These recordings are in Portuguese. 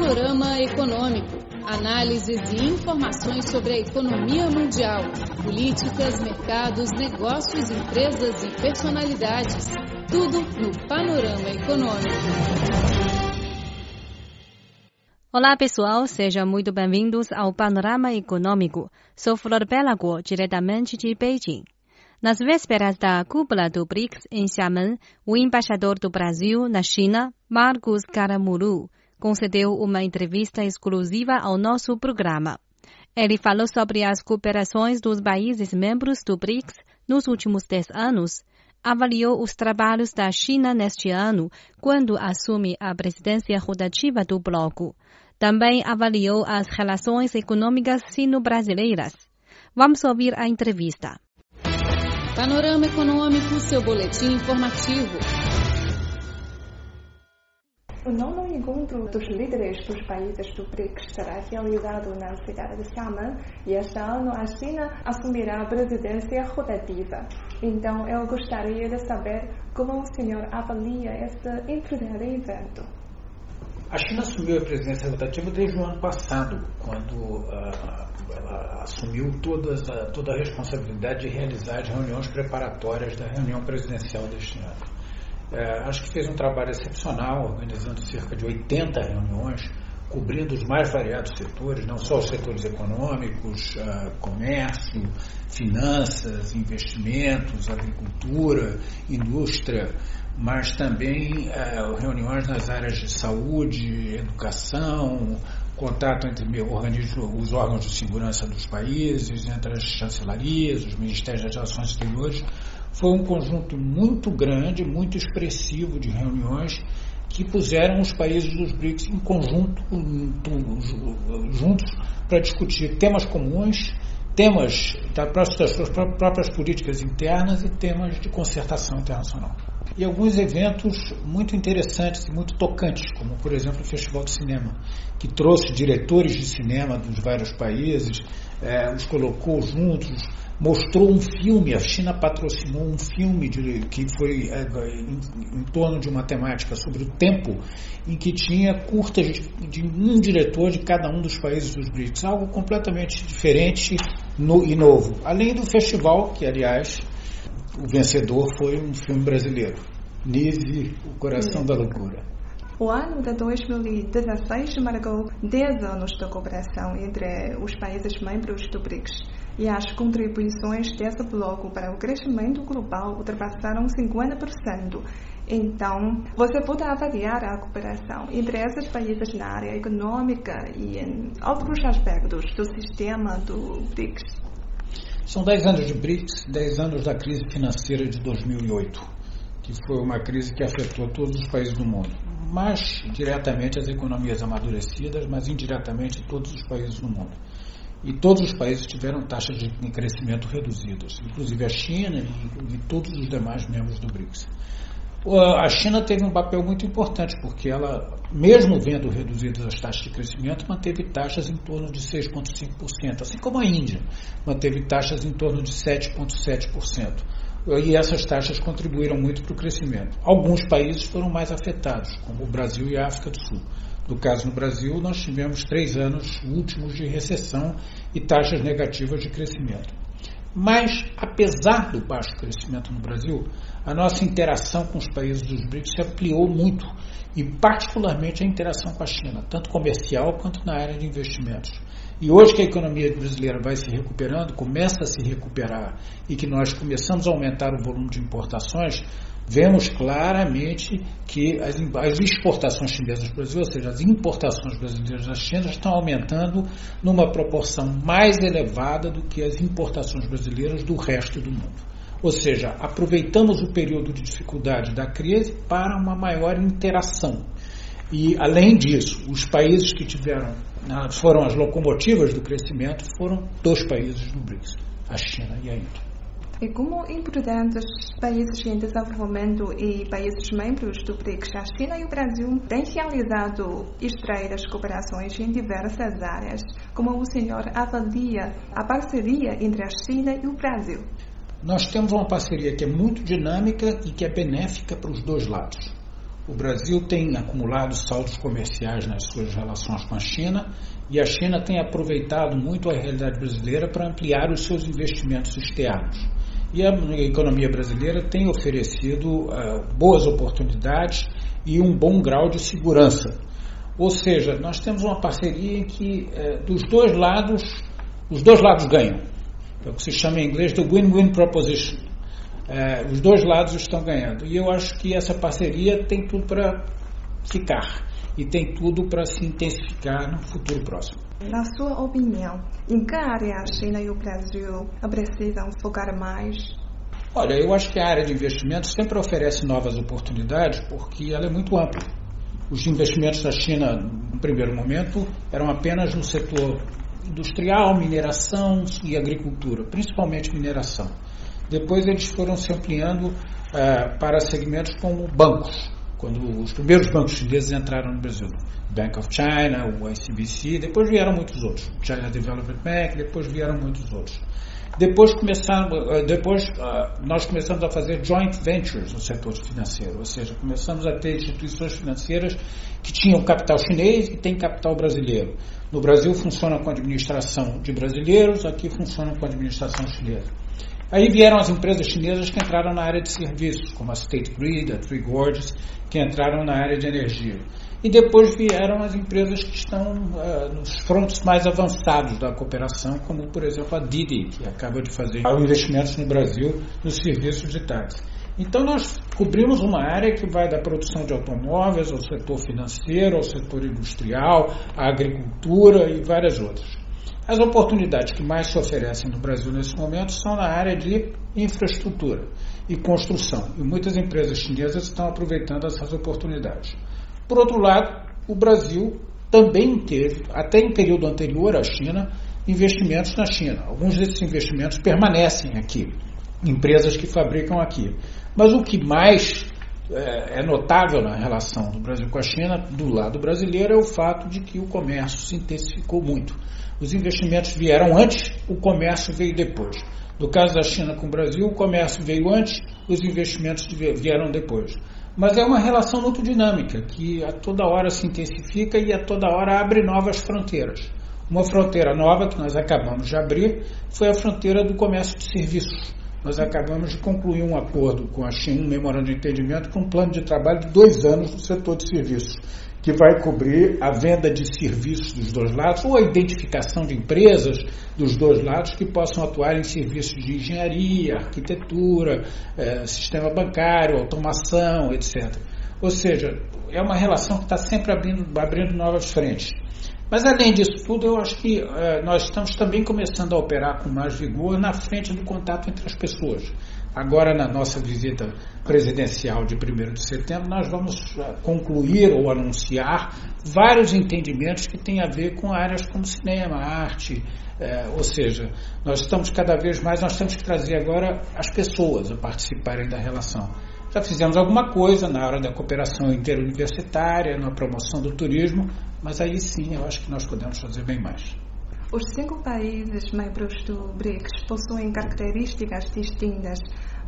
Panorama Econômico. Análises e informações sobre a economia mundial, políticas, mercados, negócios, empresas e personalidades. Tudo no Panorama Econômico. Olá pessoal, sejam muito bem-vindos ao Panorama Econômico. Sou Flor Belagor, diretamente de Beijing. Nas vésperas da cúpula do BRICS em Xiamen, o embaixador do Brasil na China, Marcos Caramuru, concedeu uma entrevista exclusiva ao nosso programa. Ele falou sobre as cooperações dos países membros do BRICS nos últimos dez anos, avaliou os trabalhos da China neste ano, quando assume a presidência rotativa do bloco. Também avaliou as relações econômicas sino-brasileiras. Vamos ouvir a entrevista. Panorama Econômico, seu boletim informativo. O nono encontro dos líderes dos países do BRICS será realizado na cidade de Xiamen e este ano a China assumirá a presidência rotativa. Então, eu gostaria de saber como o senhor avalia este importante evento. A China assumiu a presidência rotativa desde o ano passado, quando uh, ela assumiu todas toda a responsabilidade de realizar as reuniões preparatórias da reunião presidencial deste ano. É, acho que fez um trabalho excepcional, organizando cerca de 80 reuniões, cobrindo os mais variados setores, não só os setores econômicos, uh, comércio, finanças, investimentos, agricultura, indústria, mas também uh, reuniões nas áreas de saúde, educação, contato entre os órgãos de segurança dos países, entre as chancelarias, os ministérios das relações exteriores. Foi um conjunto muito grande, muito expressivo de reuniões que puseram os países dos BRICS em conjunto, juntos, para discutir temas comuns, temas das suas próprias políticas internas e temas de concertação internacional. E alguns eventos muito interessantes e muito tocantes, como por exemplo o Festival de Cinema, que trouxe diretores de cinema dos vários países, é, os colocou juntos, mostrou um filme, a China patrocinou um filme de, que foi é, em, em, torno de uma temática sobre o tempo, em que tinha curtas de, de um diretor de cada um dos países dos BRICS, algo completamente diferente no, e novo. Além do festival, que aliás o vencedor foi um filme brasileiro, Nive, O Coração da Loucura. O ano de 2016 marcou 10 anos de cooperação entre os países membros do BRICS e as contribuições desse bloco para o crescimento global ultrapassaram 50%. Então, você pode avaliar a cooperação entre esses países na área econômica e em outros aspectos do sistema do BRICS. São 10 anos de BRICS, 10 anos da crise financeira de 2008, que foi uma crise que afetou todos os países do mundo. Mas diretamente as economias amadurecidas, mas indiretamente todos os países do mundo. E todos os países tiveram taxas de crescimento reduzidas, inclusive a China e, e todos os demais membros do BRICS. A China teve um papel muito importante, porque ela, mesmo vendo reduzidas as taxas de crescimento, manteve taxas em torno de 6,5%, assim como a Índia manteve taxas em torno de 7,7%. E essas taxas contribuíram muito para o crescimento. Alguns países foram mais afetados, como o Brasil e a África do Sul. No caso no Brasil, nós tivemos três anos últimos de recessão e taxas negativas de crescimento. Mas, apesar do baixo crescimento no Brasil, a nossa interação com os países dos BRICS se ampliou muito, e particularmente a interação com a China, tanto comercial quanto na área de investimentos. E hoje que a economia brasileira vai se recuperando, começa a se recuperar, e que nós começamos a aumentar o volume de importações, vemos claramente que as, as exportações chinesas do Brasil, ou seja, as importações brasileiras da China, estão aumentando numa proporção mais elevada do que as importações brasileiras do resto do mundo. Ou seja, aproveitamos o período de dificuldade da crise para uma maior interação. E, além disso, os países que tiveram, foram as locomotivas do crescimento foram dois países do BRICS, a China e a Índia. E como importantes países em desenvolvimento e países membros do BRICS, a China e o Brasil têm realizado estreitas cooperações em diversas áreas. Como o senhor avalia a parceria entre a China e o Brasil? Nós temos uma parceria que é muito dinâmica e que é benéfica para os dois lados. O Brasil tem acumulado saldos comerciais nas suas relações com a China e a China tem aproveitado muito a realidade brasileira para ampliar os seus investimentos externos. E a economia brasileira tem oferecido uh, boas oportunidades e um bom grau de segurança. Ou seja, nós temos uma parceria em que uh, dos dois lados, os dois lados ganham. É o que se chama em inglês de win-win proposition. É, os dois lados estão ganhando. E eu acho que essa parceria tem tudo para ficar e tem tudo para se intensificar no futuro próximo. Na sua opinião, em que área a China e o Brasil precisam focar mais? Olha, eu acho que a área de investimentos sempre oferece novas oportunidades porque ela é muito ampla. Os investimentos da China, no primeiro momento, eram apenas no setor industrial, mineração e agricultura, principalmente mineração. Depois eles foram se ampliando uh, para segmentos como bancos, quando os primeiros bancos chineses entraram no Brasil. Bank of China, o ICBC, depois vieram muitos outros. China Development Bank, depois vieram muitos outros. Depois, começaram, eh, depois uh, nós começamos a fazer joint ventures no setor financeiro, ou seja, começamos a ter instituições financeiras que tinham capital chinês e têm capital brasileiro. No Brasil funciona com administração de brasileiros, aqui funciona com administração chinesa. Aí vieram as empresas chinesas que entraram na área de serviços, como a State Grid, a Three Gorges, que entraram na área de energia. E depois vieram as empresas que estão uh, nos frontos mais avançados da cooperação, como por exemplo a Didi, que acaba de fazer investimentos no Brasil nos serviços de táxi. Então nós cobrimos uma área que vai da produção de automóveis ao setor financeiro, ao setor industrial, à agricultura e várias outras. As oportunidades que mais se oferecem no Brasil nesse momento são na área de infraestrutura e construção, e muitas empresas chinesas estão aproveitando essas oportunidades. Por outro lado, o Brasil também teve, até em período anterior à China, investimentos na China. Alguns desses investimentos permanecem aqui, empresas que fabricam aqui. Mas o que mais é notável na relação do Brasil com a China, do lado brasileiro, é o fato de que o comércio se intensificou muito. Os investimentos vieram antes, o comércio veio depois. No caso da China com o Brasil, o comércio veio antes, os investimentos vieram depois. Mas é uma relação muito dinâmica, que a toda hora se intensifica e a toda hora abre novas fronteiras. Uma fronteira nova que nós acabamos de abrir foi a fronteira do comércio de serviços. Nós acabamos de concluir um acordo com a China, um memorando de entendimento, com um plano de trabalho de dois anos no setor de serviços que vai cobrir a venda de serviços dos dois lados ou a identificação de empresas dos dois lados que possam atuar em serviços de engenharia, arquitetura, eh, sistema bancário, automação, etc. Ou seja, é uma relação que está sempre abrindo, abrindo novas frentes. Mas além disso tudo, eu acho que eh, nós estamos também começando a operar com mais vigor na frente do contato entre as pessoas. Agora, na nossa visita presidencial de 1 de setembro, nós vamos ah, concluir ou anunciar vários entendimentos que têm a ver com áreas como cinema, arte, é, ou seja, nós estamos cada vez mais, nós temos que trazer agora as pessoas a participarem da relação. Já fizemos alguma coisa na área da cooperação interuniversitária, na promoção do turismo, mas aí sim eu acho que nós podemos fazer bem mais. Os cinco países membros do BRICS possuem características distintas,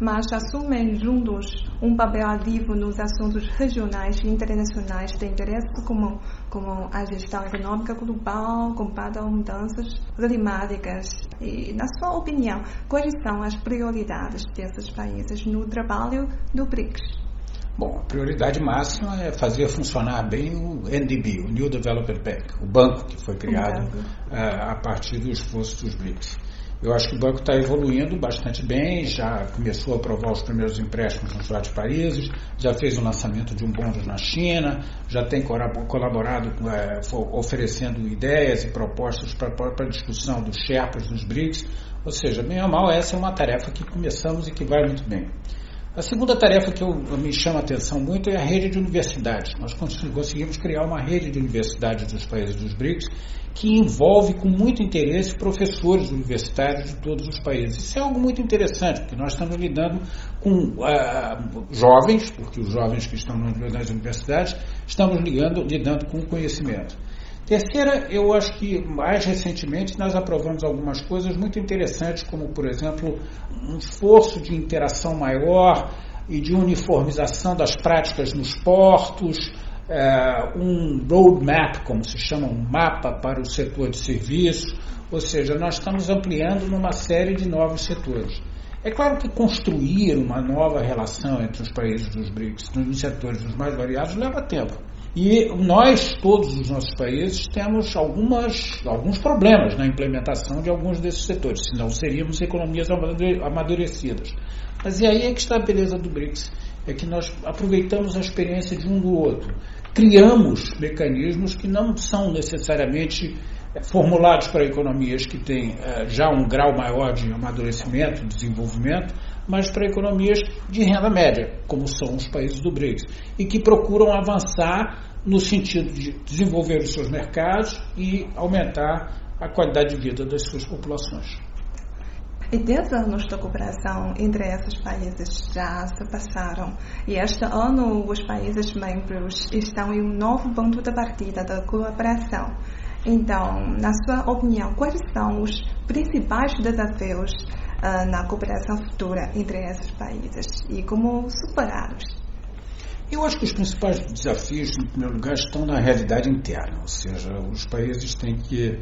mas assumem juntos um papel ativo nos assuntos regionais e internacionais de interesse comum, como a gestão econômica global, combate às mudanças climáticas. E, na sua opinião, quais são as prioridades desses países no trabalho do BRICS? Bom, a prioridade máxima é fazer funcionar bem o NDB, o New Development Bank, o banco que foi criado uh, a partir do esforço dos BRICS. Eu acho que o banco está evoluindo bastante bem, já começou a aprovar os primeiros empréstimos nos vários países, já fez o lançamento de um bônus na China, já tem colaborado, é, oferecendo ideias e propostas para a discussão dos Sherpas, dos BRICS. Ou seja, bem ou mal, essa é uma tarefa que começamos e que vai muito bem. A segunda tarefa que eu, me chama a atenção muito é a rede de universidades. Nós conseguimos criar uma rede de universidades dos países dos BRICS que envolve com muito interesse professores universitários de todos os países. Isso é algo muito interessante, porque nós estamos lidando com uh, jovens, porque os jovens que estão nas universidades, estamos ligando, lidando com o conhecimento. Terceira, eu acho que mais recentemente nós aprovamos algumas coisas muito interessantes, como, por exemplo, um esforço de interação maior e de uniformização das práticas nos portos, é, um roadmap, como se chama, um mapa para o setor de serviços, ou seja, nós estamos ampliando numa série de novos setores. É claro que construir uma nova relação entre os países dos BRICS nos setores os mais variados leva tempo. E nós, todos os nossos países, temos algumas, alguns problemas na implementação de alguns desses setores, senão seríamos economias amadurecidas. Mas e aí é que está a beleza do BRICS, é que nós aproveitamos a experiência de um do outro, criamos mecanismos que não são necessariamente eh, formulados para economias que têm uh, já um grau maior de amadurecimento, desenvolvimento, mas para economias de renda média, como são os países do BRICS, e que procuram avançar no sentido de desenvolver os seus mercados e aumentar a qualidade de vida das suas populações. E 10 anos de cooperação entre esses países já se passaram. E este ano os países membros estão em um novo ponto de partida da cooperação. Então, na sua opinião, quais são os principais desafios uh, na cooperação futura entre esses países e como superá-los? Eu acho que os principais desafios, em primeiro lugar, estão na realidade interna, ou seja, os países têm que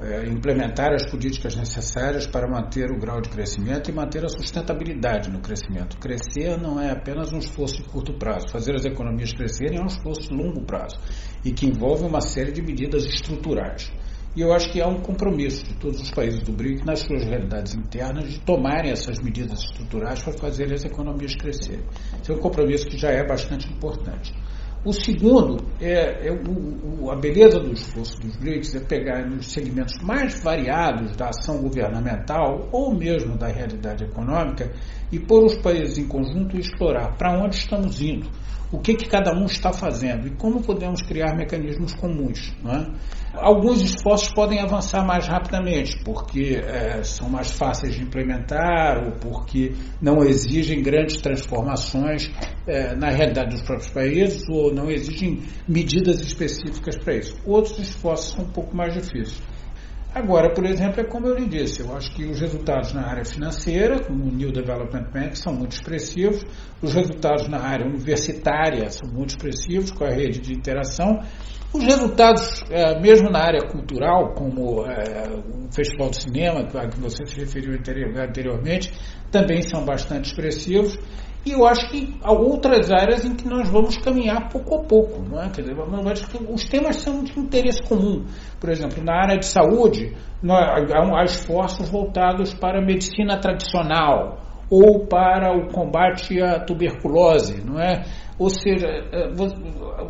é, implementar as políticas necessárias para manter o grau de crescimento e manter a sustentabilidade no crescimento. Crescer não é apenas um esforço de curto prazo, fazer as economias crescerem é um esforço de longo prazo e que envolve uma série de medidas estruturais. E eu acho que há um compromisso de todos os países do BRIC, nas suas realidades internas, de tomarem essas medidas estruturais para fazer as economias crescerem. Esse é um compromisso que já é bastante importante. O segundo é, é o, o, a beleza do esforço dos BRICS é pegar nos segmentos mais variados da ação governamental ou mesmo da realidade econômica e pôr os países em conjunto e explorar para onde estamos indo, o que, que cada um está fazendo e como podemos criar mecanismos comuns. É? Alguns esforços podem avançar mais rapidamente, porque é, são mais fáceis de implementar ou porque não exigem grandes transformações é, na realidade dos próprios países ou não exigem medidas específicas para isso. Outros esforços são um pouco mais difíceis. Agora, por exemplo, é como eu lhe disse, eu acho que os resultados na área financeira, como o New Development Bank, são muito expressivos, os resultados na área universitária são muito expressivos, com a rede de interação, os resultados, é, mesmo na área cultural, como é, o Festival de Cinema, a que você se referiu anteriormente, também são bastante expressivos. E eu acho que há outras áreas em que nós vamos caminhar pouco a pouco. Não é? Quer dizer, os temas são de interesse comum. Por exemplo, na área de saúde, há esforços voltados para a medicina tradicional ou para o combate à tuberculose, não é? Ou seja, é,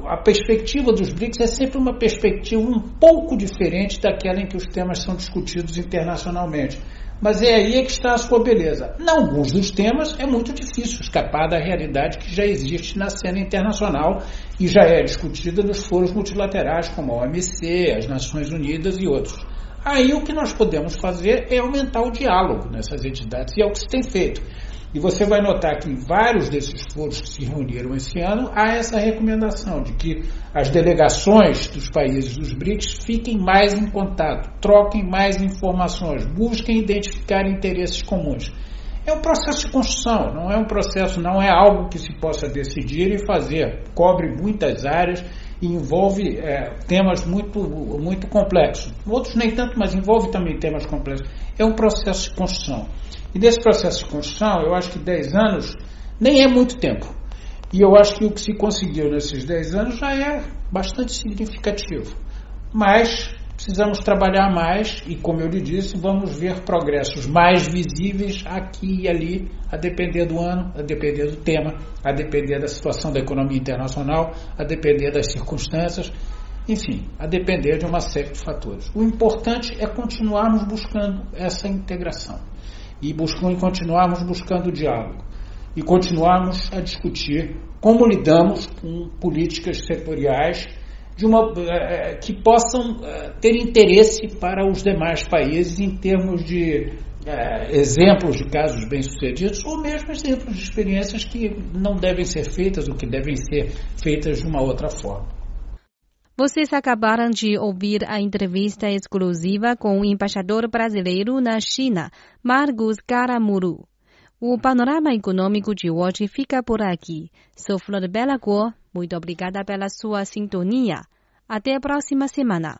a perspectiva dos BRICS é sempre uma perspectiva um pouco diferente daquela em que os temas são discutidos internacionalmente. Mas é aí é que está a sua beleza. Em alguns dos temas é muito difícil escapar da realidade que já existe na cena internacional e já é discutida nos foros multilaterais como a OMC, as Nações Unidas e outros. Aí o que nós podemos fazer é aumentar o diálogo nessas entidades e é o que se tem feito. E você vai notar que em vários desses foros que se reuniram esse ano, há essa recomendação de que as delegações dos países dos BRICS fiquem mais em contato, troquem mais informações, busquem identificar interesses comuns. É um processo de construção, não é um processo, não é algo que se possa decidir e fazer. Cobre muitas áreas e envolve é, temas muito, muito complexos. Outros nem tanto, mas envolve também temas complexos. É um processo de construção. E desse processo de construção, eu acho que 10 anos nem é muito tempo. E eu acho que o que se conseguiu nesses 10 anos já é bastante significativo. Mas precisamos trabalhar mais e, como eu lhe disse, vamos ver progressos mais visíveis aqui e ali, a depender do ano, a depender do tema, a depender da situação da economia internacional, a depender das circunstâncias, enfim, a depender de uma série de fatores. O importante é continuarmos buscando essa integração e, buscam, e continuarmos buscando o diálogo e continuarmos a discutir como lidamos com políticas setoriais de uma, uh, que possam uh, ter interesse para os demais países em termos de exemplos de casos bem-sucedidos ou mesmo exemplos de experiências que não devem ser feitas ou que devem ser feitas de uma outra forma. Vocês acabaram de ouvir a entrevista exclusiva com o embaixador brasileiro na China, Marcos Caramuru. O panorama econômico de hoje fica por aqui. Sou Flor Bela Cor. Muito obrigada pela sua sintonia. Até a próxima semana.